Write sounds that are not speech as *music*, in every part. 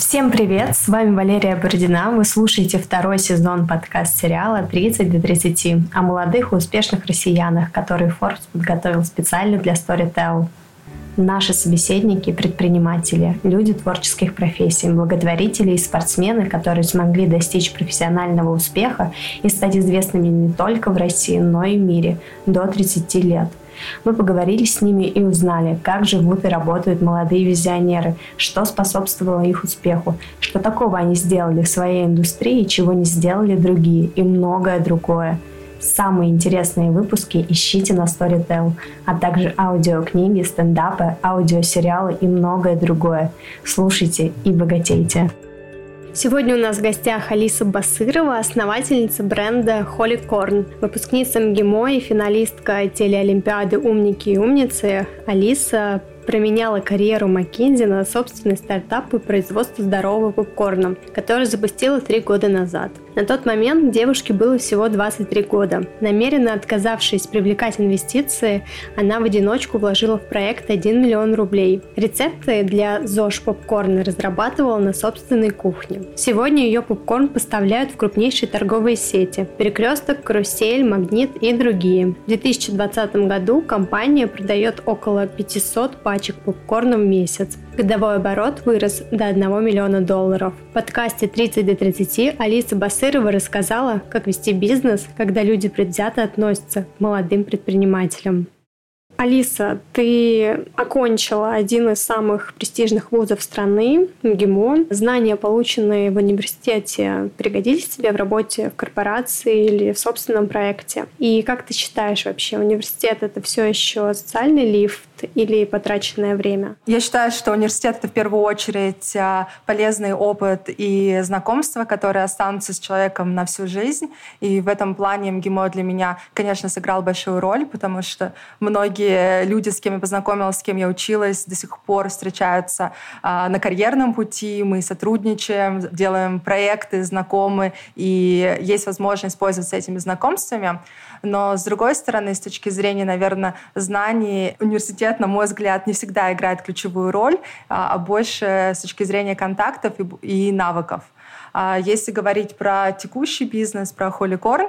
Всем привет! С вами Валерия Бородина. Вы слушаете второй сезон подкаст-сериала «30 до 30» о молодых и успешных россиянах, которые Forbes подготовил специально для Storytel. Наши собеседники – предприниматели, люди творческих профессий, благотворители и спортсмены, которые смогли достичь профессионального успеха и стать известными не только в России, но и в мире до 30 лет. Мы поговорили с ними и узнали, как живут и работают молодые визионеры, что способствовало их успеху, что такого они сделали в своей индустрии, чего не сделали другие и многое другое. Самые интересные выпуски ищите на Storytel, а также аудиокниги, стендапы, аудиосериалы и многое другое. Слушайте и богатейте. Сегодня у нас в гостях Алиса Басырова, основательница бренда Holy Corn, выпускница МГИМО и финалистка телеолимпиады «Умники и умницы». Алиса променяла карьеру Маккинзи на собственный стартап по производству здорового попкорна, который запустила три года назад. На тот момент девушке было всего 23 года. Намеренно отказавшись привлекать инвестиции, она в одиночку вложила в проект 1 миллион рублей. Рецепты для ЗОЖ попкорна разрабатывала на собственной кухне. Сегодня ее попкорн поставляют в крупнейшие торговые сети – Перекресток, Карусель, Магнит и другие. В 2020 году компания продает около 500 пачек попкорна в месяц. Годовой оборот вырос до 1 миллиона долларов. В подкасте «30 до 30» Алиса Басырова рассказала, как вести бизнес, когда люди предвзято относятся к молодым предпринимателям. Алиса, ты окончила один из самых престижных вузов страны, МГИМО. Знания, полученные в университете, пригодились тебе в работе в корпорации или в собственном проекте? И как ты считаешь вообще, университет — это все еще социальный лифт или потраченное время? Я считаю, что университет — это в первую очередь а, полезный опыт и знакомства, которые останутся с человеком на всю жизнь. И в этом плане МГИМО для меня, конечно, сыграл большую роль, потому что многие люди, с кем я познакомилась, с кем я училась, до сих пор встречаются а, на карьерном пути. Мы сотрудничаем, делаем проекты, знакомы, и есть возможность пользоваться этими знакомствами. Но, с другой стороны, с точки зрения, наверное, знаний, университет, на мой взгляд, не всегда играет ключевую роль, а, а больше с точки зрения контактов и, навыков. А если говорить про текущий бизнес, про Холикорн,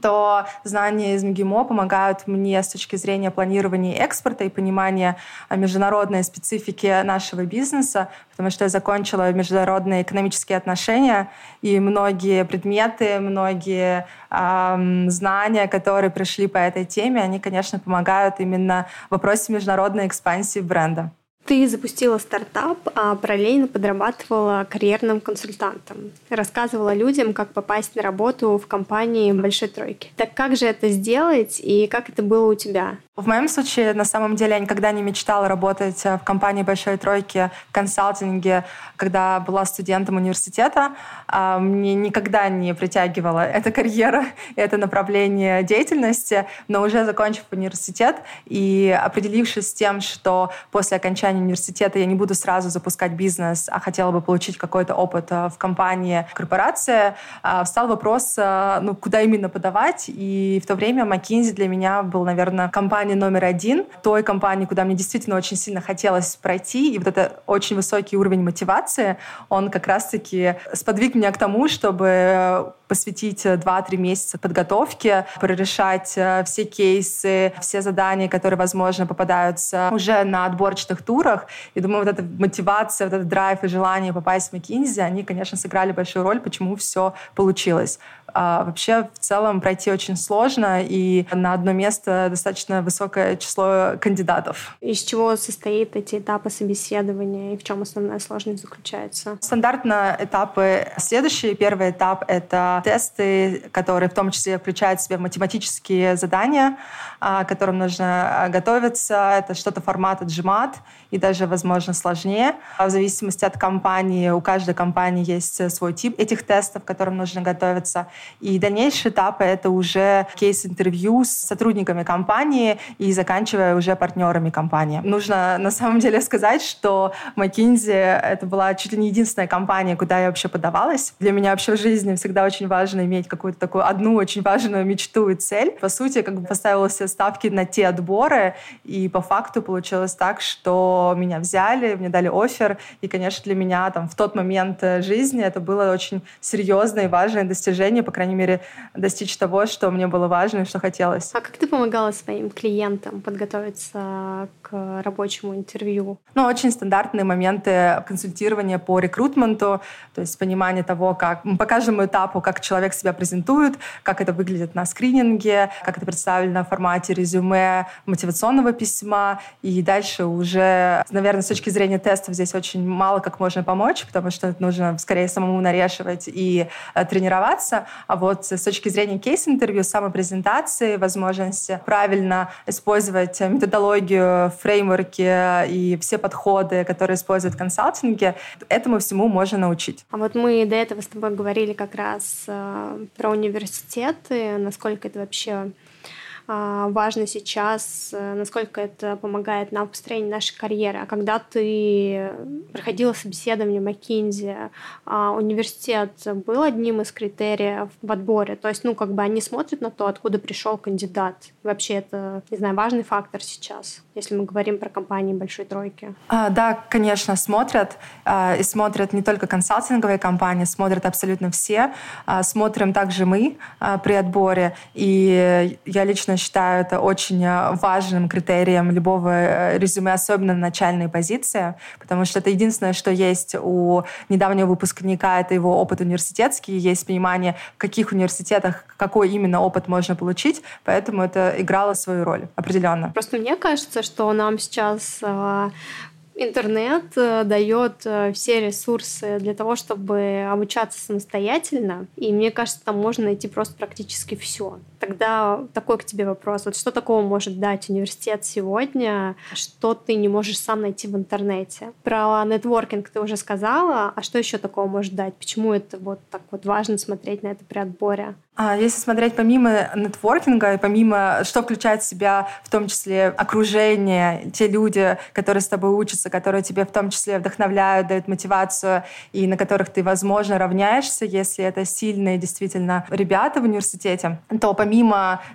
то знания из МГИМО помогают мне с точки зрения планирования экспорта и понимания международной специфики нашего бизнеса, потому что я закончила международные экономические отношения, и многие предметы, многие эм, знания, которые пришли по этой теме, они, конечно, помогают именно в вопросе международной экспансии бренда. Ты запустила стартап, а параллельно подрабатывала карьерным консультантом. Рассказывала людям, как попасть на работу в компании Большой Тройки. Так как же это сделать и как это было у тебя? В моем случае, на самом деле, я никогда не мечтала работать э, в компании Большой Тройки в консалтинге, когда была студентом университета. А, мне никогда не притягивала эта карьера, это направление деятельности, но уже закончив университет и определившись с тем, что после окончания университета я не буду сразу запускать бизнес, а хотела бы получить какой-то опыт э, в компании, в корпорации, а, встал вопрос, э, ну, куда именно подавать. И в то время McKinsey для меня был, наверное, компании номер один, той компании, куда мне действительно очень сильно хотелось пройти, и вот это очень высокий уровень мотивации, он как раз-таки сподвиг меня к тому, чтобы посвятить 2-3 месяца подготовке, прорешать э, все кейсы, все задания, которые, возможно, попадаются уже на отборочных турах. И думаю, вот эта мотивация, вот этот драйв и желание попасть в McKinsey, они, конечно, сыграли большую роль, почему все получилось. А вообще, в целом, пройти очень сложно, и на одно место достаточно высокое число кандидатов. Из чего состоит эти этапы собеседования, и в чем основная сложность заключается? Стандартно этапы следующие. Первый этап — это тесты, которые в том числе включают в себя математические задания, к которым нужно а, готовиться. Это что-то формата GMAT и даже, возможно, сложнее. В зависимости от компании, у каждой компании есть свой тип этих тестов, к которым нужно готовиться. И дальнейшие этапы — это уже кейс-интервью с сотрудниками компании и заканчивая уже партнерами компании. Нужно на самом деле сказать, что McKinsey — это была чуть ли не единственная компания, куда я вообще подавалась. Для меня вообще в жизни всегда очень важно иметь какую-то такую одну очень важную мечту и цель. По сути, как бы поставила все ставки на те отборы, и по факту получилось так, что меня взяли, мне дали офер. И, конечно, для меня там в тот момент э, жизни это было очень серьезное и важное достижение, по крайней мере, достичь того, что мне было важно и что хотелось. А как ты помогала своим клиентам подготовиться к рабочему интервью? Ну, очень стандартные моменты консультирования по рекрутменту, то есть понимание того, как по каждому этапу, как человек себя презентует, как это выглядит на скрининге, как это представлено в формате резюме, мотивационного письма, и дальше уже, наверное, с точки зрения тестов здесь очень мало как можно помочь, потому что нужно скорее самому нарешивать и э, тренироваться, а вот с точки зрения кейс-интервью, самопрезентации, возможности правильно использовать методологию, фреймворки и все подходы, которые используют в консалтинге, этому всему можно научить. А вот мы до этого с тобой говорили как раз э, про университеты, насколько это вообще важно сейчас, э, насколько это помогает нам в построении нашей карьеры. А когда ты проходила собеседование в McKinsey, а, университет был одним из критериев в отборе? То есть, ну, как бы они смотрят на то, откуда пришел кандидат. Вообще это, не знаю, важный фактор сейчас, если мы говорим про компании большой тройки. А, да, конечно, смотрят. А, и смотрят не только консалтинговые компании, смотрят абсолютно все. А, смотрим также мы а, при отборе. И я лично считаю это очень э, важным критерием любого э, резюме, особенно на начальной позиции, потому что это единственное, что есть у недавнего выпускника, это его опыт университетский, есть понимание, в каких университетах какой именно опыт можно получить, поэтому это играло свою роль определенно. Просто мне кажется, что нам сейчас э, интернет э, дает э, все ресурсы для того, чтобы обучаться самостоятельно. И мне кажется, там можно найти просто практически все. Тогда такой к тебе вопрос. Вот что такого может дать университет сегодня, что ты не можешь сам найти в интернете? Про нетворкинг ты уже сказала, а что еще такого может дать? Почему это вот так вот важно смотреть на это при отборе? А если смотреть помимо нетворкинга и помимо, что включает в себя в том числе окружение, те люди, которые с тобой учатся, которые тебе в том числе вдохновляют, дают мотивацию и на которых ты, возможно, равняешься, если это сильные действительно ребята в университете, то помимо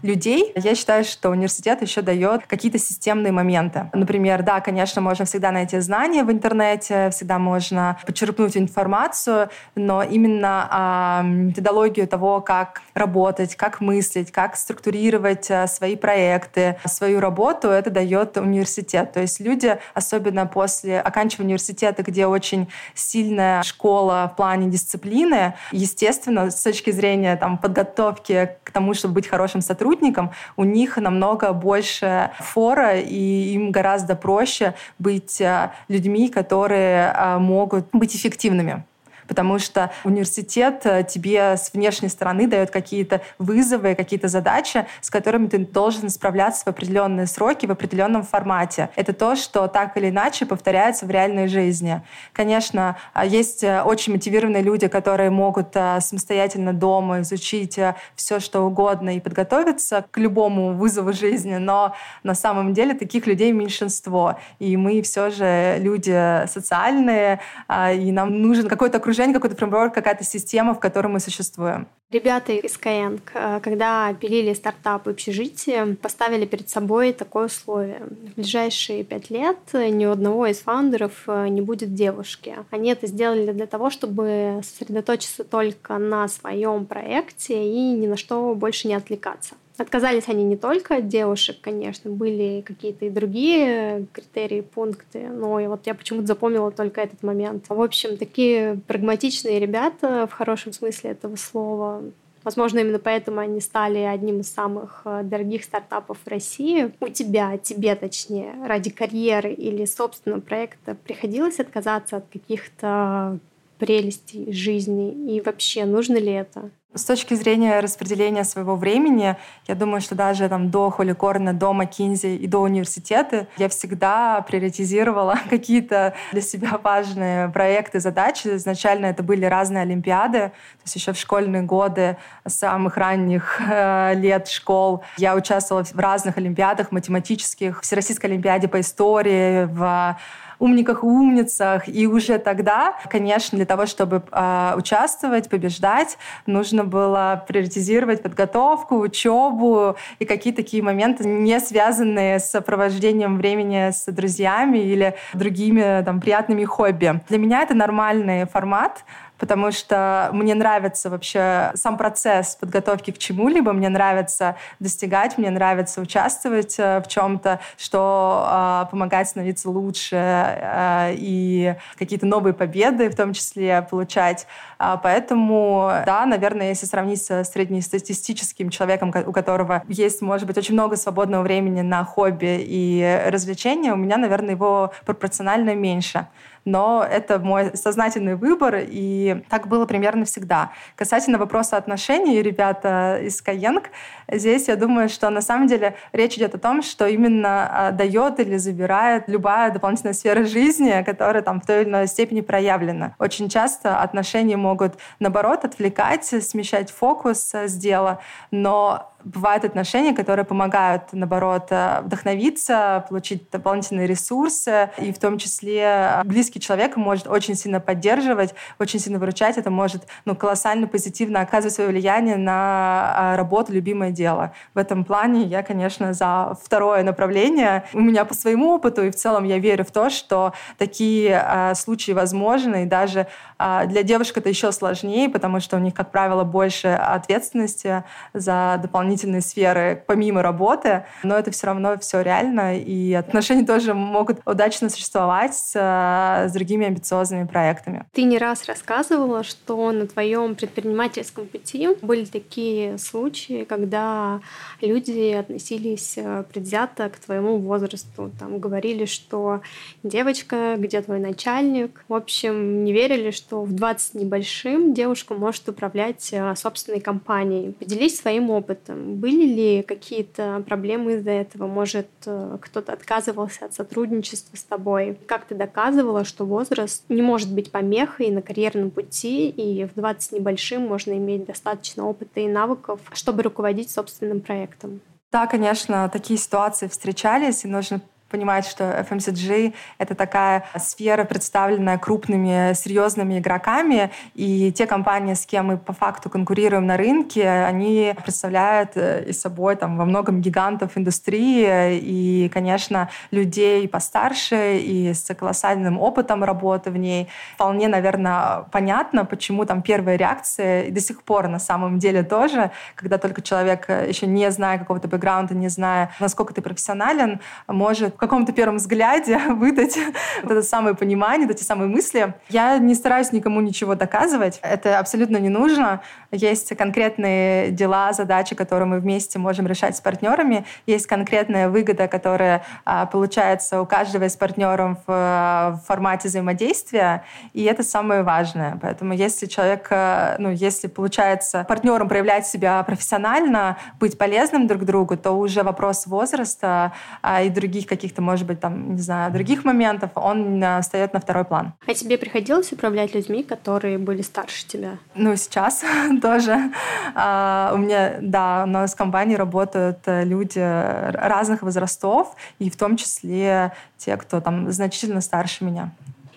людей, я считаю, что университет еще дает какие-то системные моменты. Например, да, конечно, можно всегда найти знания в интернете, всегда можно почерпнуть информацию, но именно а, методологию того, как работать, как мыслить, как структурировать э, свои проекты, свою работу, это дает университет. То есть люди, особенно после оканчивания университета, где очень сильная школа в плане дисциплины, естественно, с точки зрения там, подготовки к тому, чтобы быть хорошим сотрудником, у них намного больше фора, и им гораздо проще быть э, людьми, которые э, могут быть эффективными потому что университет э, тебе с внешней стороны дает какие-то вызовы, какие-то задачи, с которыми ты должен справляться в определенные сроки, в определенном формате. Это то, что так или иначе повторяется в реальной жизни. Конечно, а, есть э, очень мотивированные люди, которые могут э, самостоятельно дома изучить все, что угодно и подготовиться к любому вызову жизни, но на самом деле таких людей меньшинство. И мы все же люди социальные, а, и нам нужен какое-то окружение окружение, какой-то фреймворк, какая-то система, в которой мы существуем. Ребята из Skyeng, э, когда пилили стартап и общежитие, поставили перед собой такое условие. В ближайшие пять лет ни у одного из фаундеров э, не будет девушки. Они это сделали для того, чтобы сосредоточиться только на своем проекте и ни на что больше не отвлекаться. Отказались они не только от девушек, конечно, были какие-то и другие критерии, пункты, но и вот я почему-то запомнила только этот момент. В общем, такие прагматичные ребята, в хорошем смысле этого слова, Возможно, именно поэтому они стали одним из самых э, дорогих стартапов в России. У тебя, тебе точнее, ради карьеры или собственного проекта приходилось отказаться от каких-то прелестей жизни? И вообще, нужно ли это? С точки зрения распределения своего времени, я думаю, что даже там до Холикорна, до Маккинзи и до университета я всегда приоритизировала *laughs* какие-то для себя важные проекты, задачи. Изначально это были разные олимпиады. То есть еще в школьные годы, самых ранних э, лет школ, я участвовала в разных олимпиадах математических, Всероссийской олимпиаде по истории, в умниках и умницах. И уже тогда, конечно, для того, чтобы э, участвовать, побеждать, нужно было приоритизировать подготовку, учебу и какие-то такие моменты, не связанные с сопровождением времени с друзьями или другими там, приятными хобби. Для меня это нормальный формат, потому что мне нравится вообще сам процесс подготовки к чему-либо, мне нравится достигать, мне нравится участвовать э, в чем-то, что э, помогает становиться лучше э, и какие-то новые победы в том числе получать. А, поэтому, да, наверное, если сравнить с среднестатистическим человеком, у которого есть, может быть, очень много свободного времени на хобби и развлечения, у меня, наверное, его пропорционально меньше но это мой сознательный выбор, и так было примерно всегда. Касательно вопроса отношений, ребята из Каенг, здесь я думаю, что на самом деле речь идет о том, что именно а, дает или забирает любая дополнительная сфера жизни, которая там в той или иной степени проявлена. Очень часто отношения могут, наоборот, отвлекать, смещать фокус с дела, но бывают отношения, которые помогают, наоборот, э, вдохновиться, получить дополнительные ресурсы, и в том числе э, близкий человек может очень сильно поддерживать, очень сильно выручать, это может ну, колоссально позитивно оказывать свое влияние на э, работу, любимое дело. В этом плане я, конечно, за второе направление. У меня по своему опыту, и в целом я верю в то, что такие э, случаи возможны, и даже э, для девушек это еще сложнее, потому что у них, как правило, больше ответственности за дополнительные сферы помимо работы, но это все равно все реально, и отношения тоже могут удачно существовать с, с другими амбициозными проектами. Ты не раз рассказывала, что на твоем предпринимательском пути были такие случаи, когда люди относились э, предвзято к твоему возрасту. Там говорили, что девочка, где твой начальник? В общем, не верили, что в 20 небольшим девушка может управлять э, собственной компанией. Поделись своим опытом. Были ли какие-то проблемы из-за этого? Может, э, кто-то отказывался от сотрудничества с тобой? Как ты доказывала, что возраст не может быть помехой на карьерном пути, и в 20 небольшим можно иметь достаточно опыта и навыков, чтобы руководить собственным проектом? Да, конечно, такие ситуации встречались, и нужно понимать, что FMCG — это такая сфера, представленная крупными, серьезными игроками, и те компании, с кем мы по факту конкурируем на рынке, они представляют э, из собой там, во многом гигантов индустрии и, конечно, людей постарше и с колоссальным опытом работы в ней. Вполне, наверное, понятно, почему там первая реакция, и до сих пор на самом деле тоже, когда только человек, э, еще не зная какого-то бэкграунда, не зная, насколько ты профессионален, может каком-то первом взгляде *laughs* выдать вот это самое понимание, эти самые мысли. Я не стараюсь никому ничего доказывать. Это абсолютно не нужно. Есть конкретные дела, задачи, которые мы вместе можем решать с партнерами. Есть конкретная выгода, которая а, получается у каждого из партнеров в, в формате взаимодействия. И это самое важное. Поэтому если человек, э, ну, если получается партнером проявлять себя профессионально, быть полезным друг другу, то уже вопрос возраста а, и других каких каких-то, может быть, там, не знаю, других моментов, он э, встает на второй план. А тебе приходилось управлять людьми, которые были старше тебя? Ну, сейчас *laughs* тоже. А, у меня, да, у нас в компании работают э, люди разных возрастов, и в том числе те, кто там значительно старше меня.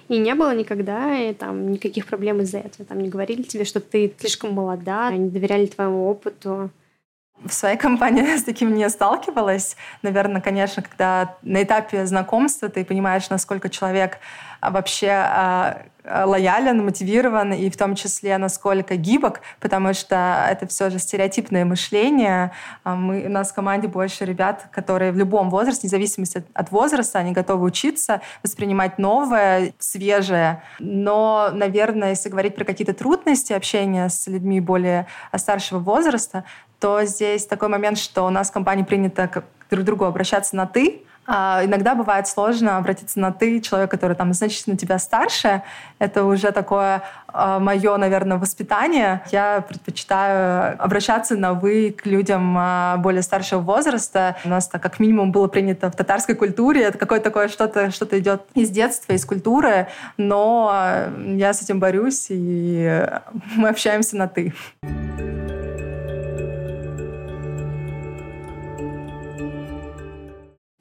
И не было никогда и, там, никаких проблем из-за этого. Там не говорили тебе, что ты слишком молода, не доверяли твоему опыту в своей компании *laughs* с таким не сталкивалась. Наверное, конечно, когда на этапе знакомства ты понимаешь, насколько человек а, вообще а, лоялен, мотивирован и в том числе насколько гибок, потому что это все же стереотипное мышление. А, мы, у нас в команде больше ребят, которые в любом возрасте, независимо от возраста, они готовы учиться, воспринимать новое, свежее. Но, наверное, если говорить про какие-то трудности общения с людьми более старшего возраста, то здесь такой момент, что у нас в компании принято к друг другу обращаться на «ты», а иногда бывает сложно обратиться на «ты», человек, который там значительно тебя старше. Это уже такое а, мое, наверное, воспитание. Я предпочитаю обращаться на «вы» к людям а, более старшего возраста. У нас, так как минимум, было принято в татарской культуре. Это какое-то такое что-то что идет из детства, из культуры. Но я с этим борюсь, и мы общаемся на «ты».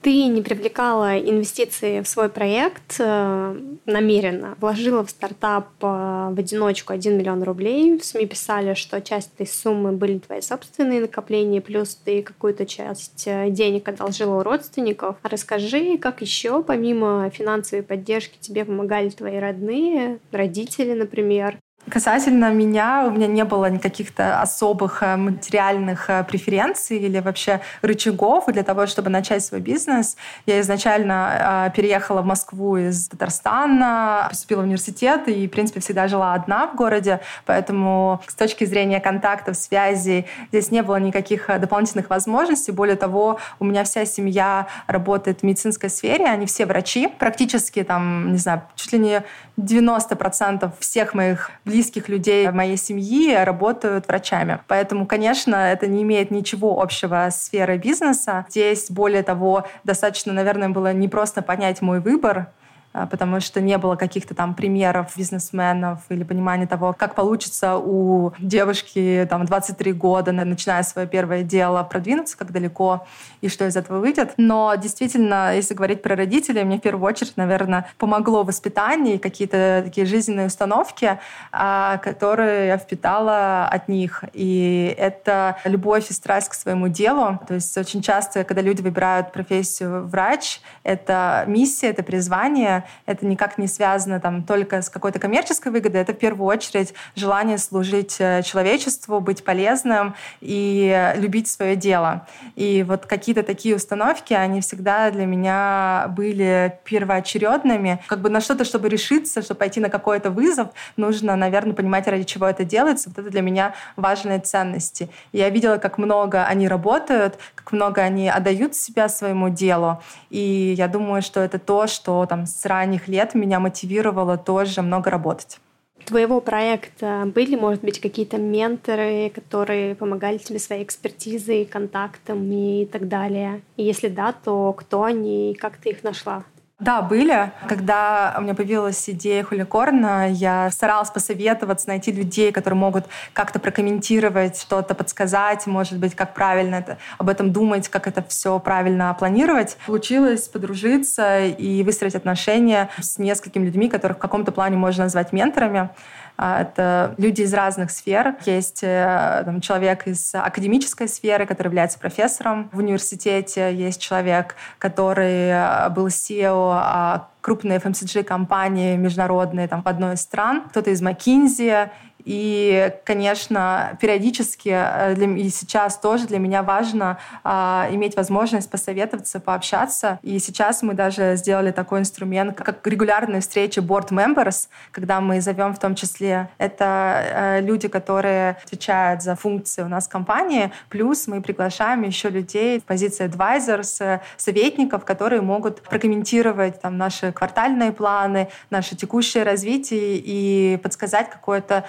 Ты не привлекала инвестиции в свой проект э, намеренно, вложила в стартап э, в одиночку 1 миллион рублей. В СМИ писали, что часть этой суммы были твои собственные накопления, плюс ты какую-то часть э, денег одолжила у родственников. Расскажи, как еще, помимо финансовой поддержки, тебе помогали твои родные, родители, например, Касательно меня, у меня не было никаких-то особых э, материальных э, преференций или вообще рычагов для того, чтобы начать свой бизнес. Я изначально э, переехала в Москву из Татарстана, поступила в университет и, в принципе, всегда жила одна в городе, поэтому с точки зрения контактов, связей здесь не было никаких дополнительных возможностей. Более того, у меня вся семья работает в медицинской сфере, они все врачи. Практически там, не знаю, чуть ли не 90% всех моих близких людей моей семьи работают врачами. Поэтому, конечно, это не имеет ничего общего с сферой бизнеса. Здесь, более того, достаточно, наверное, было не просто понять мой выбор, потому что не было каких-то там примеров бизнесменов или понимания того, как получится у девушки там 23 года, начиная свое первое дело, продвинуться как далеко и что из этого выйдет. Но действительно, если говорить про родителей, мне в первую очередь, наверное, помогло воспитание и какие-то такие жизненные установки, а, которые я впитала от них. И это любовь и страсть к своему делу. То есть очень часто, когда люди выбирают профессию врач, это миссия, это призвание, это никак не связано там, только с какой-то коммерческой выгодой, это в первую очередь желание служить э, человечеству, быть полезным и любить свое дело. И вот какие-то такие установки, они всегда для меня были первоочередными. Как бы на что-то, чтобы решиться, чтобы пойти на какой-то вызов, нужно, наверное, понимать, ради чего это делается. Вот это для меня важные ценности. Я видела, как много они работают, как много они отдают себя своему делу. И я думаю, что это то, что там с ранних лет меня мотивировало тоже много работать. Твоего проекта были, может быть, какие-то менторы, которые помогали тебе своей экспертизой, контактами и так далее? И если да, то кто они и как ты их нашла? Да, были. Когда у меня появилась идея Хуликорна, я старалась посоветоваться, найти людей, которые могут как-то прокомментировать, что-то подсказать, может быть, как правильно это, об этом думать, как это все правильно планировать. Получилось подружиться и выстроить отношения с несколькими людьми, которых в каком-то плане можно назвать менторами. А, это люди из разных сфер. Есть э, там, человек из академической сферы, который является профессором в университете. Есть человек, который э, был SEO а, крупной FMCG-компании международной там, в одной из стран. Кто-то из McKinsey, и, конечно, периодически э, для, и сейчас тоже для меня важно а, иметь возможность посоветоваться, пообщаться. И сейчас мы даже сделали такой инструмент, как регулярные встречи board members, когда мы зовем в том числе это э, люди, которые отвечают за функции у нас в компании, плюс мы приглашаем еще людей в позиции advisors, советников, которые могут прокомментировать там, наши квартальные планы, наше текущее развитие и подсказать какое-то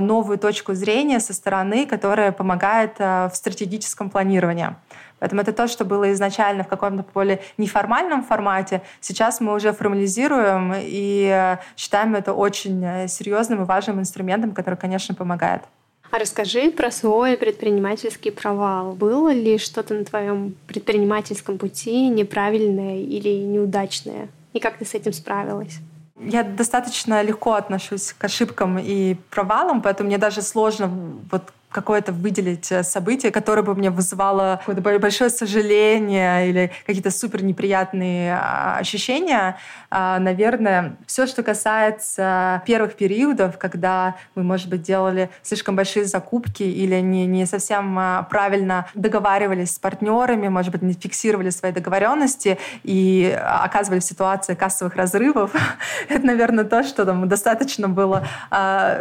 новую точку зрения со стороны, которая помогает а, в стратегическом планировании. Поэтому это то, что было изначально в каком-то более неформальном формате. Сейчас мы уже формализируем и а, считаем это очень серьезным и важным инструментом, который, конечно, помогает. А расскажи про свой предпринимательский провал. Было ли что-то на твоем предпринимательском пути неправильное или неудачное? И как ты с этим справилась? Я достаточно легко отношусь к ошибкам и провалам, поэтому мне даже сложно вот какое-то выделить э, событие, которое бы мне вызывало какое-то большое сожаление или какие-то супер неприятные а, ощущения. А, наверное, все, что касается первых периодов, когда мы, может быть, делали слишком большие закупки или не, не совсем а, правильно договаривались с партнерами, может быть, не фиксировали свои договоренности и оказывались в ситуации кассовых разрывов, *laughs* это, наверное, то, что там достаточно было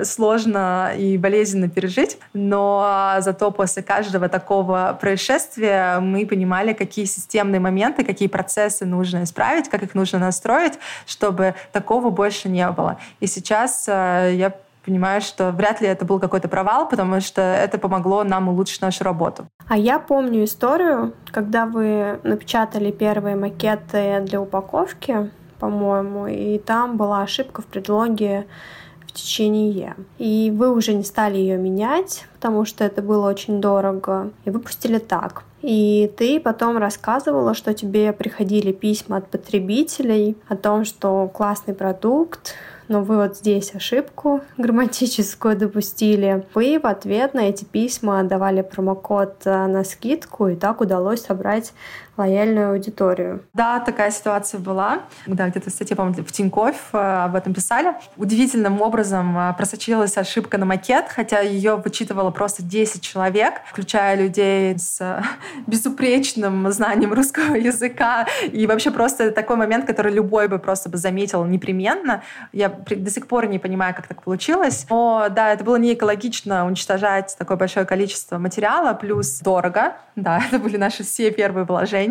сложно и болезненно пережить. Но но зато после каждого такого происшествия мы понимали, какие системные моменты, какие процессы нужно исправить, как их нужно настроить, чтобы такого больше не было. И сейчас э, я понимаю, что вряд ли это был какой-то провал, потому что это помогло нам улучшить нашу работу. А я помню историю, когда вы напечатали первые макеты для упаковки, по-моему, и там была ошибка в предлоге течение. И вы уже не стали ее менять, потому что это было очень дорого, и выпустили так. И ты потом рассказывала, что тебе приходили письма от потребителей о том, что классный продукт, но вы вот здесь ошибку *laughs* грамматическую допустили. Вы в ответ на эти письма давали промокод э, на скидку, и так удалось собрать лояльную аудиторию. Да, такая ситуация была. Да, где-то в статье, по-моему, в Тинькофф э, об этом писали. Удивительным образом э, просочилась ошибка на макет, хотя ее вычитывало просто 10 человек, включая людей с *laughs* безупречным знанием русского языка. И вообще просто такой момент, который любой бы просто бы заметил непременно. Я до сих пор не понимаю, как так получилось. Но да, это было не экологично уничтожать такое большое количество материала, плюс дорого. Да, *laughs* это были наши все первые вложения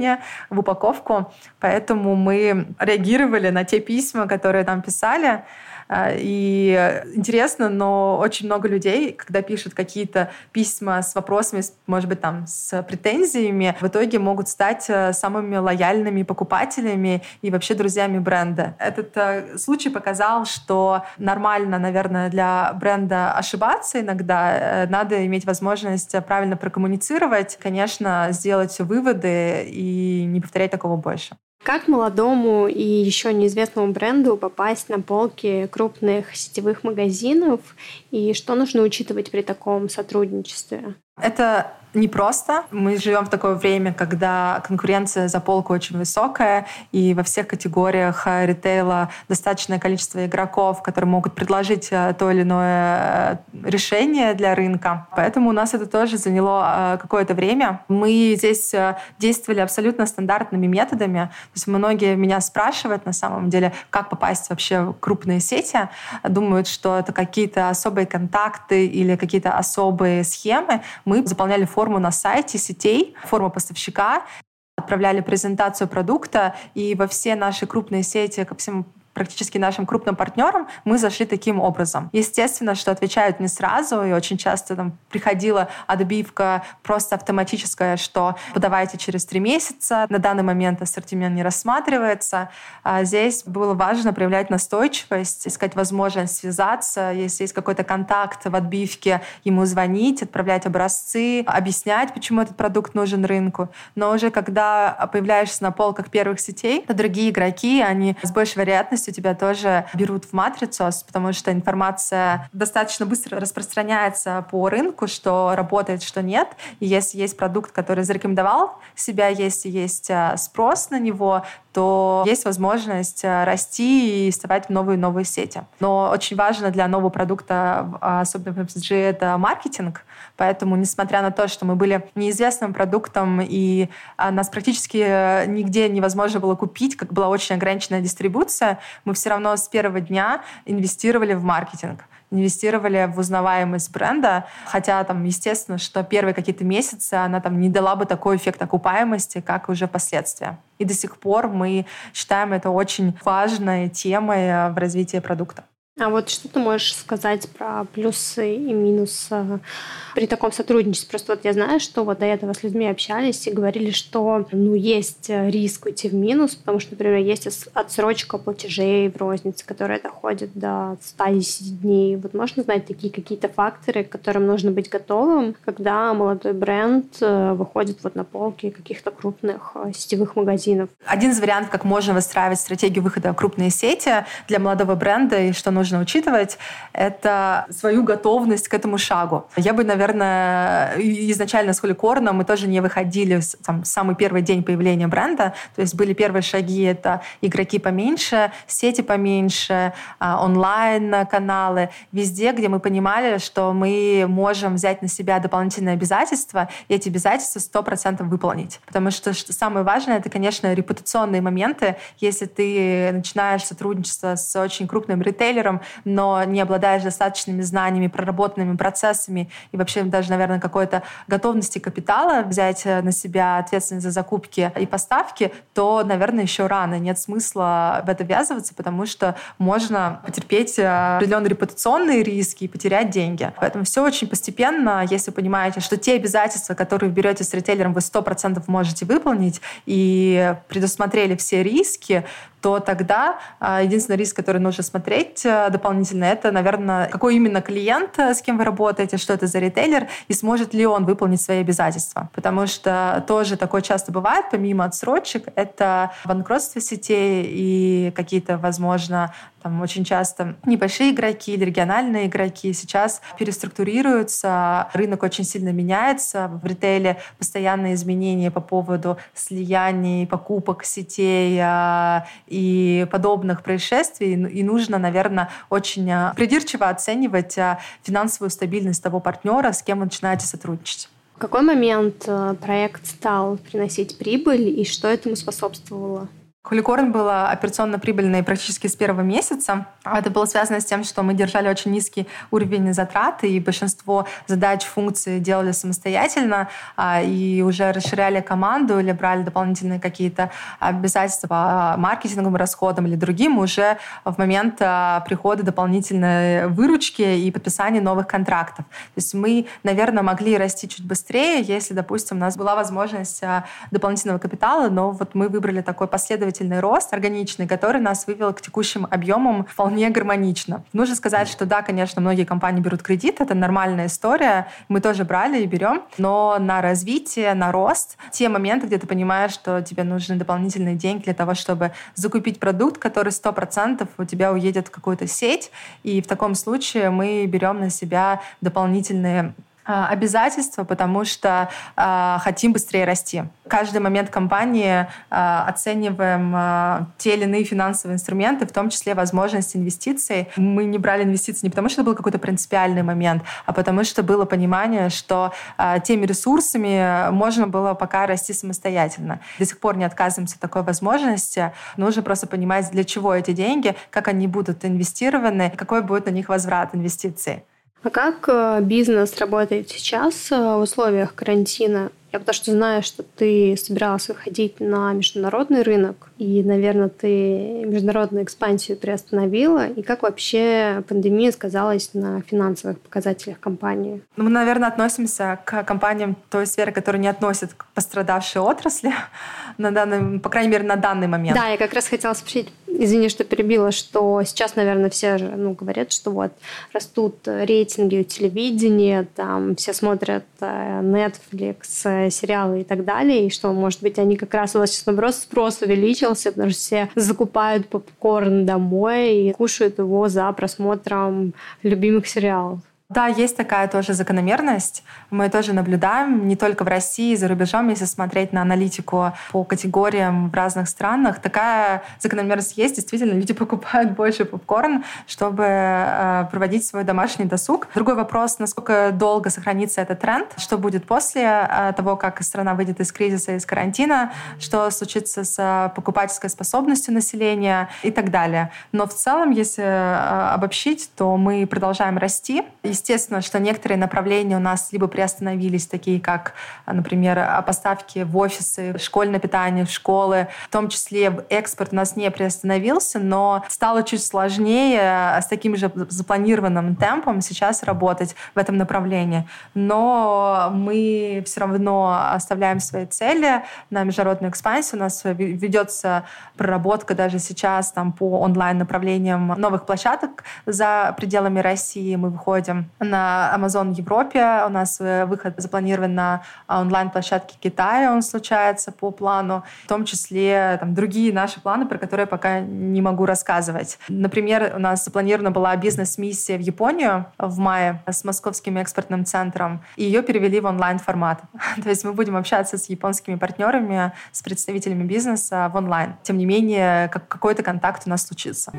в упаковку. Поэтому мы реагировали на те письма, которые нам писали. А, и интересно, но очень много людей, когда пишут какие-то письма с вопросами, может быть, там, с претензиями, в итоге могут стать э, самыми лояльными покупателями и вообще друзьями бренда. Этот э, случай показал, что нормально, наверное, для бренда ошибаться иногда. Э, надо иметь возможность правильно прокоммуницировать, конечно, сделать выводы и не повторять такого больше. Как молодому и еще неизвестному бренду попасть на полки крупных сетевых магазинов и что нужно учитывать при таком сотрудничестве? Это непросто. Мы живем в такое время, когда конкуренция за полку очень высокая, и во всех категориях э, ритейла достаточное количество игроков, которые могут предложить э, то или иное э, решение для рынка. Поэтому у нас это тоже заняло какое-то время. Мы здесь действовали абсолютно стандартными методами. То есть многие меня спрашивают на самом деле, как попасть вообще в крупные сети. Думают, что это какие-то особые контакты или какие-то особые схемы. Мы заполняли форму форму на сайте сетей, форму поставщика, отправляли презентацию продукта, и во все наши крупные сети, ко всем практически нашим крупным партнерам, мы зашли таким образом. Естественно, что отвечают не сразу, и очень часто там приходила отбивка просто автоматическая, что подавайте через три месяца, на данный момент ассортимент не рассматривается. А здесь было важно проявлять настойчивость, искать возможность связаться, если есть какой-то контакт в отбивке, ему звонить, отправлять образцы, объяснять, почему этот продукт нужен рынку. Но уже когда появляешься на полках первых сетей, то другие игроки, они с большей вероятностью у тебя тоже берут в матрицу, потому что информация достаточно быстро распространяется по рынку, что работает, что нет. И если есть продукт, который зарекомендовал себя, если есть а, спрос на него, то есть возможность а, расти и вставать в новые новые сети. Но очень важно для нового продукта, а, особенно в FMCG, это маркетинг. Поэтому, несмотря на то, что мы были неизвестным продуктом и нас практически э, нигде невозможно было купить, как была очень ограниченная дистрибуция, мы все равно с первого дня инвестировали в маркетинг инвестировали в узнаваемость бренда, хотя там, естественно, что первые какие-то месяцы она там не дала бы такой эффект окупаемости, как уже последствия. И до сих пор мы считаем это очень важной темой э, в развитии продукта. А вот что ты можешь сказать про плюсы и минусы при таком сотрудничестве? Просто вот я знаю, что вот до этого с людьми общались и говорили, что ну, есть риск уйти в минус, потому что, например, есть отсрочка платежей в рознице, которая доходит до 110 дней. Вот можно знать такие какие-то факторы, к которым нужно быть готовым, когда молодой бренд э, выходит вот на полки каких-то крупных э, сетевых магазинов? Один из вариантов, как можно выстраивать стратегию выхода в крупные сети для молодого бренда и что нужно нужно учитывать, это свою готовность к этому шагу. Я бы, наверное, изначально с Холикорна мы тоже не выходили в самый первый день появления бренда. То есть были первые шаги, это игроки поменьше, сети поменьше, а, онлайн-каналы, везде, где мы понимали, что мы можем взять на себя дополнительные обязательства, и эти обязательства 100% выполнить. Потому что, что самое важное, это, конечно, репутационные моменты. Если ты начинаешь сотрудничество с очень крупным ритейлером, менеджером, но не обладаешь достаточными знаниями, проработанными процессами и вообще даже, наверное, какой-то готовности капитала взять э, на себя ответственность за закупки и поставки, то, наверное, еще рано. Нет смысла в это ввязываться, потому что можно потерпеть э, определенные репутационные риски и потерять деньги. Поэтому все очень постепенно, если вы понимаете, что те обязательства, которые вы берете с ритейлером, вы 100% можете выполнить и предусмотрели все риски, то тогда а, единственный риск, который нужно смотреть э, дополнительно, это, наверное, какой именно клиент, э, с кем вы работаете, что это за ритейлер, и сможет ли он выполнить свои обязательства. Потому что тоже такое часто бывает, помимо отсрочек, это банкротство сетей и какие-то, возможно, там очень часто небольшие игроки или региональные игроки сейчас переструктурируются, рынок очень сильно меняется, в ритейле постоянные изменения по поводу слияний, покупок сетей а, и подобных происшествий, и нужно, наверное, очень а, придирчиво оценивать а, финансовую стабильность того партнера, с кем вы начинаете сотрудничать. В какой момент проект стал приносить прибыль и что этому способствовало? Хуликорн была операционно прибыльной практически с первого месяца. Это было связано с тем, что мы держали очень низкий уровень затрат, и большинство задач, функций делали самостоятельно, а, и уже расширяли команду или брали дополнительные какие-то обязательства по маркетинговым расходам или другим уже в момент а, прихода дополнительной выручки и подписания новых контрактов. То есть мы, наверное, могли расти чуть быстрее, если, допустим, у нас была возможность а, дополнительного капитала, но вот мы выбрали такой последовательный последовательный рост, органичный, который нас вывел к текущим объемам вполне гармонично. Нужно сказать, что да, конечно, многие компании берут кредит, это нормальная история, мы тоже брали и берем, но на развитие, на рост, те моменты, где ты понимаешь, что тебе нужны дополнительные деньги для того, чтобы закупить продукт, который 100% у тебя уедет в какую-то сеть, и в таком случае мы берем на себя дополнительные обязательства, потому что э, хотим быстрее расти. Каждый момент компании э, оцениваем э, те или иные финансовые инструменты, в том числе возможность инвестиций. Мы не брали инвестиции не потому, что это был какой-то принципиальный момент, а потому что было понимание, что э, теми ресурсами можно было пока расти самостоятельно. До сих пор не отказываемся от такой возможности. Нужно просто понимать, для чего эти деньги, как они будут инвестированы, какой будет на них возврат инвестиций. А как э, бизнес работает сейчас э, в условиях карантина? Я потому что знаю, что ты собирался выходить на международный рынок, и, наверное, ты международную экспансию приостановила. И как вообще пандемия сказалась на финансовых показателях компании? Ну, мы, наверное, относимся к компаниям той сферы, которые не относят к пострадавшей отрасли, *laughs* на данный, по крайней мере, на данный момент. Да, я как раз хотела спросить, извини, что перебила, что сейчас, наверное, все же ну, говорят, что вот растут рейтинги у телевидения, там все смотрят э, Netflix, э, сериалы и так далее, и что, может быть, они как раз у вас сейчас, наоборот, спрос увеличился, потому что все закупают попкорн домой и кушают его за просмотром любимых сериалов. Да, есть такая тоже закономерность. Мы тоже наблюдаем не только в России, за рубежом, если смотреть на аналитику по категориям в разных странах. Такая закономерность есть. Действительно, люди *laughs* покупают больше попкорн, чтобы э, проводить свой домашний досуг. Другой вопрос, насколько долго сохранится этот тренд, что будет после э, того, как страна выйдет из кризиса, из карантина, что случится с покупательской способностью населения и так далее. Но в целом, если э, обобщить, то мы продолжаем расти. Естественно, что некоторые направления у нас либо приостановились, такие как, например, поставки в офисы, школьное питание, в школы, в том числе экспорт у нас не приостановился, но стало чуть сложнее с таким же запланированным темпом сейчас работать в этом направлении. Но мы все равно оставляем свои цели на международную экспансию. У нас ведется проработка даже сейчас там, по онлайн-направлениям новых площадок за пределами России. Мы выходим на Amazon Европе. У нас э, выход запланирован на а, онлайн-площадке Китая, он случается по плану. В том числе там, другие наши планы, про которые пока не могу рассказывать. Например, у нас запланирована была бизнес-миссия в Японию в мае с московским экспортным центром, и ее перевели в онлайн-формат. *laughs* То есть мы будем общаться с японскими партнерами, с представителями бизнеса в онлайн. Тем не менее, как какой-то контакт у нас случится.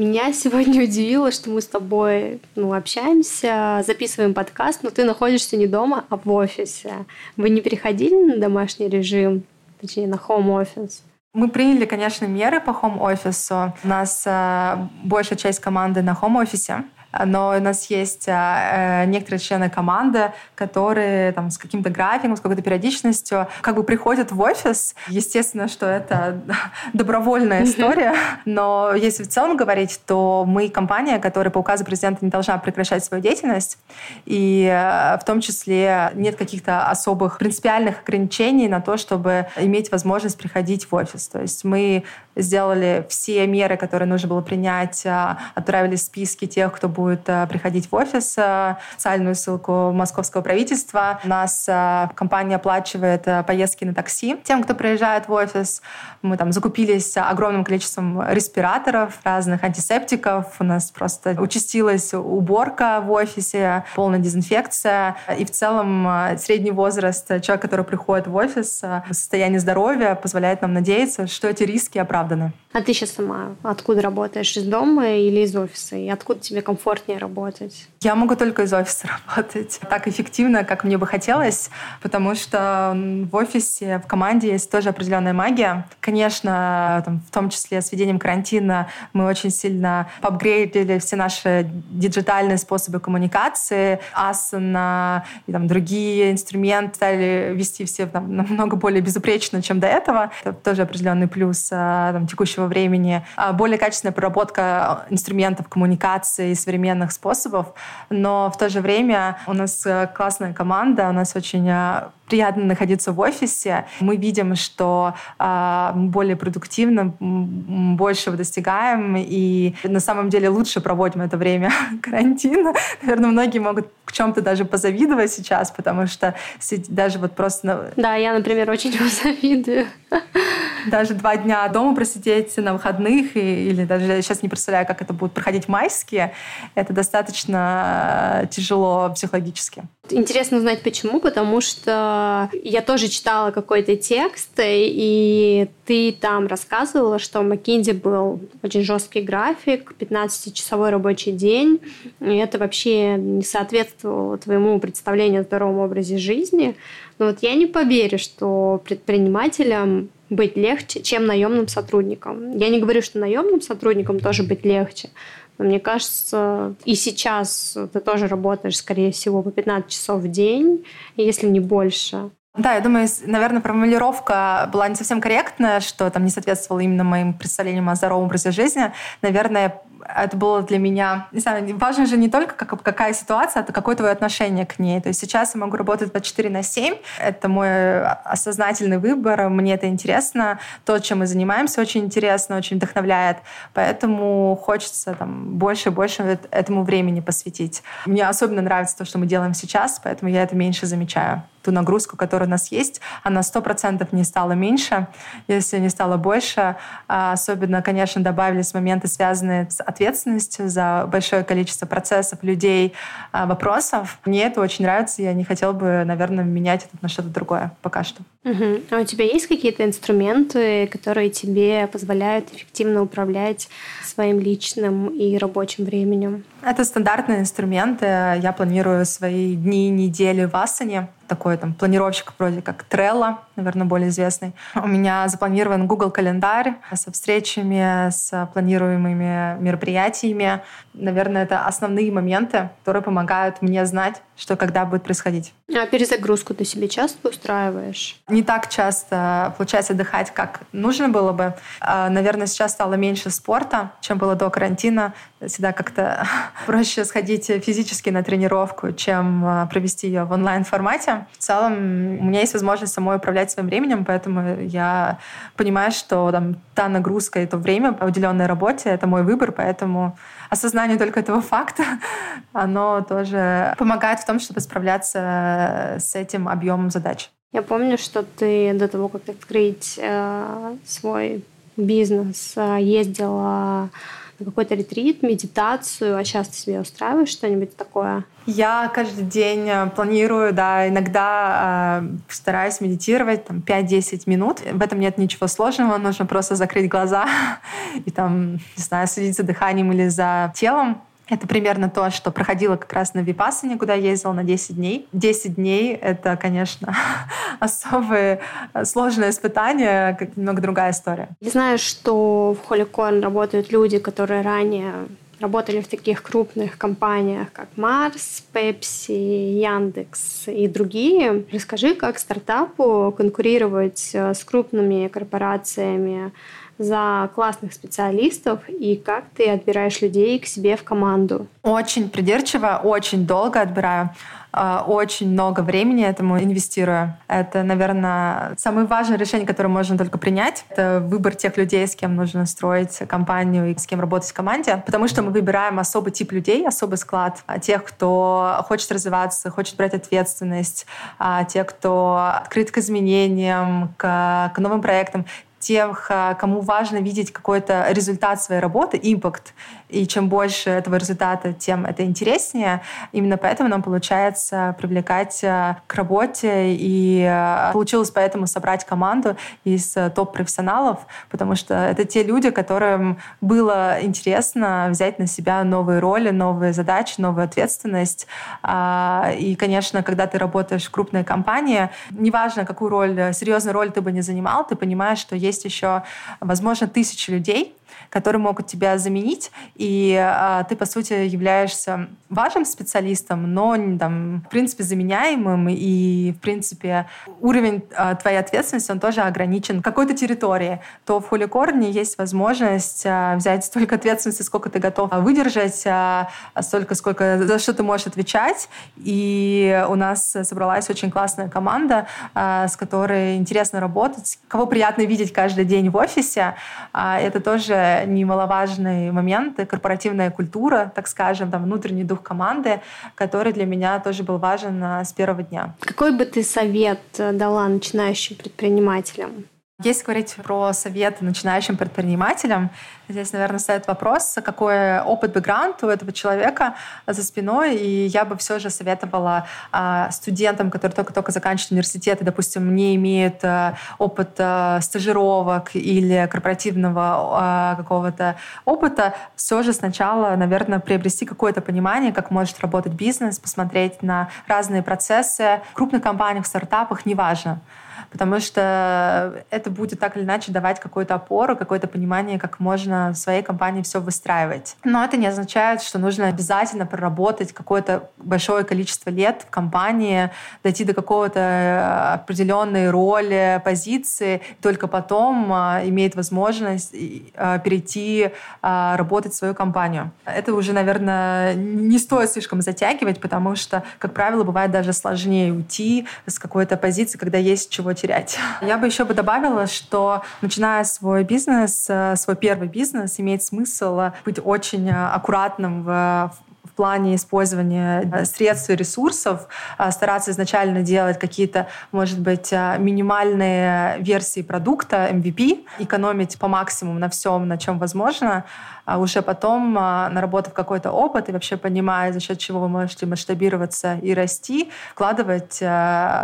Меня сегодня удивило, что мы с тобой ну, общаемся, записываем подкаст, но ты находишься не дома, а в офисе. Вы не переходили на домашний режим, точнее, на home-офис? Мы приняли, конечно, меры по home-офису. У нас э, большая часть команды на home-офисе. Но у нас есть э, некоторые члены команды, которые там с каким-то графиком, с какой-то периодичностью как бы приходят в офис. Естественно, что это *laughs* добровольная история, но если в целом говорить, то мы компания, которая по указу президента не должна прекращать свою деятельность, и э, в том числе нет каких-то особых принципиальных ограничений на то, чтобы иметь возможность приходить в офис. То есть мы сделали все меры, которые нужно было принять, э, отправили списки тех, кто будет э, приходить в офис, специальную ссылку московского правительства. У нас компания оплачивает поездки на такси тем, кто приезжает в офис. Мы там закупились огромным количеством респираторов, разных антисептиков. У нас просто участилась уборка в офисе, полная дезинфекция. И в целом средний возраст человека, который приходит в офис, состояние здоровья позволяет нам надеяться, что эти риски оправданы. А ты сейчас сама откуда работаешь? Из дома или из офиса? И откуда тебе комфортнее работать? Я могу только из офиса *laughs* работать. Так эффективно, как мне бы хотелось, потому что в офисе, в команде есть тоже определенная магия. Конечно, там, в том числе с введением карантина мы очень сильно поапгрейдили все наши диджитальные способы коммуникации. Asana и там, другие инструменты стали вести все там, намного более безупречно, чем до этого. Это тоже определенный плюс там, текущего времени. А более качественная проработка инструментов коммуникации и современных способов. Но в то же время у нас э, классная команда, у нас очень а, приятно находиться в офисе. Мы видим, что э, более продуктивно, большего достигаем и на самом деле лучше проводим это время *laughs* карантина. Наверное, многие могут в чем-то даже позавидовать сейчас, потому что даже вот просто... Да, я, например, очень *laughs* его завидую. Даже два дня дома просидеть на выходных, и, или даже я сейчас не представляю, как это будет проходить майские, это достаточно э, тяжело психологически. Интересно узнать, почему, потому что я тоже читала какой-то текст, и ты там рассказывала, что в McKinsey был очень жесткий график, 15-часовой рабочий день, и это вообще не соответствовало твоему представлению о здоровом образе жизни. Но вот я не поверю, что предпринимателям быть легче, чем наемным сотрудникам. Я не говорю, что наемным сотрудникам тоже быть легче, но мне кажется, и сейчас ты тоже работаешь, скорее всего, по 15 часов в день, если не больше. Да, я думаю, наверное, формулировка была не совсем корректная, что там не соответствовала именно моим представлениям о здоровом образе жизни. Наверное, это было для меня... Не знаю, важно же не только как, какая ситуация, а какое твое отношение к ней. То есть сейчас я могу работать 24 на 7. Это мой осознательный выбор. Мне это интересно. То, чем мы занимаемся, очень интересно, очень вдохновляет. Поэтому хочется там, больше и больше этому времени посвятить. Мне особенно нравится то, что мы делаем сейчас, поэтому я это меньше замечаю ту нагрузку, которая у нас есть, она сто процентов не стала меньше, если не стала больше. А особенно, конечно, добавились моменты, связанные с ответственностью за большое количество процессов, людей, а, вопросов. Мне это очень нравится, я не хотела бы, наверное, менять это на что-то другое пока что. Угу. А у тебя есть какие-то инструменты, которые тебе позволяют эффективно управлять своим личным и рабочим временем? Это стандартные инструменты. Я планирую свои дни, недели в Асане такой там планировщик вроде как Trello, наверное, более известный. У меня запланирован Google календарь со встречами, с планируемыми мероприятиями. Наверное, это основные моменты, которые помогают мне знать, что когда будет происходить. А перезагрузку ты себе часто устраиваешь? Не так часто получается отдыхать, как нужно было бы. А, наверное, сейчас стало меньше спорта, чем было до карантина. Всегда как-то *laughs* проще сходить физически на тренировку, чем а, провести ее в онлайн-формате. В целом, у меня есть возможность самой управлять своим временем, поэтому я понимаю, что там, та нагрузка и то время, уделенное работе, это мой выбор, поэтому осознание только этого факта, *laughs* оно тоже помогает в том, чтобы справляться с этим объемом задач. Я помню, что ты до того, как открыть э, свой бизнес, э, ездила какой-то ретрит, медитацию, а сейчас ты себе устраиваешь что-нибудь такое? Я каждый день э, планирую, да, иногда э, стараюсь медитировать там 5-10 минут. В этом нет ничего сложного, нужно просто закрыть глаза *laughs* и там, не знаю, следить за дыханием или за телом. Это примерно то, что проходила как раз на Випассане, куда я ездила на 10 дней. 10 дней — это, конечно, *laughs* особое э, сложное испытание, как немного другая история. Я знаю, что в Холикорн работают люди, которые ранее работали в таких крупных компаниях, как Марс, Пепси, Яндекс и другие. Расскажи, как стартапу конкурировать э, с крупными корпорациями за классных специалистов и как ты отбираешь людей к себе в команду? Очень придирчиво, очень долго отбираю. А, очень много времени этому инвестирую. Это, наверное, самое важное решение, которое можно только принять. Это выбор тех людей, с кем нужно строить компанию и с кем работать в команде. Потому что мы выбираем особый тип людей, особый склад. А тех, кто хочет развиваться, хочет брать ответственность, а те, кто открыт к изменениям, к, к новым проектам тех, кому важно видеть какой-то результат своей работы, импакт. И чем больше этого результата, тем это интереснее. Именно поэтому нам получается привлекать э, к работе. И э, получилось поэтому собрать команду из э, топ-профессионалов, потому что это те люди, которым было интересно взять на себя новые роли, новые задачи, новую ответственность. А, и, конечно, когда ты работаешь в крупной компании, неважно, какую роль, серьезную роль ты бы не занимал, ты понимаешь, что есть еще, возможно, тысячи людей, которые могут тебя заменить, и а, ты, по сути, являешься важным специалистом, но, там, в принципе, заменяемым, и, в принципе, уровень а, твоей ответственности, он тоже ограничен какой-то территорией, то в Холикорне есть возможность а, взять столько ответственности, сколько ты готов выдержать, а, столько, сколько, за что ты можешь отвечать, и у нас собралась очень классная команда, а, с которой интересно работать, кого приятно видеть каждый день в офисе, а, это тоже немаловажный момент, корпоративная культура, так скажем, там, внутренний дух команды, который для меня тоже был важен а, с первого дня. Какой бы ты совет э, дала начинающим предпринимателям? Если говорить про советы начинающим предпринимателям, здесь, наверное, стоит вопрос, какой опыт, бэкграунд у этого человека за спиной. И я бы все же советовала а, студентам, которые только-только заканчивают университет и, допустим, не имеют а, опыта стажировок или корпоративного а, какого-то опыта, все же сначала, наверное, приобрести какое-то понимание, как может работать бизнес, посмотреть на разные процессы. В крупных компаниях, в стартапах, неважно потому что это будет так или иначе давать какую-то опору, какое-то понимание, как можно в своей компании все выстраивать. Но это не означает, что нужно обязательно проработать какое-то большое количество лет в компании, дойти до какого-то э, определенной роли, позиции, только потом а, имеет возможность а, перейти работать в свою компанию. Это уже, наверное, не стоит слишком затягивать, потому что, как правило, бывает даже сложнее уйти с какой-то позиции, когда есть чего терять. Я бы еще бы добавила, что начиная свой бизнес, э, свой первый бизнес, имеет смысл быть очень э, аккуратным в в плане использования э, средств и ресурсов, стараться изначально делать какие-то, может быть, минимальные версии продукта, MVP, экономить по максимуму на всем, на чем возможно, а уже потом, наработав какой-то опыт и вообще понимая, за счет чего вы можете масштабироваться и расти, вкладывать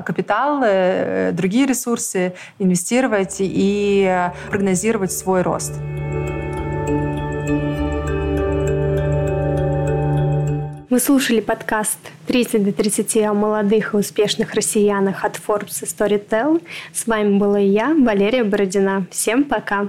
капитал, э, другие ресурсы, инвестировать и прогнозировать свой рост. Вы слушали подкаст 30 до 30 о молодых и успешных россиянах от Forbes и Storytel. С вами была я, Валерия Бородина. Всем пока!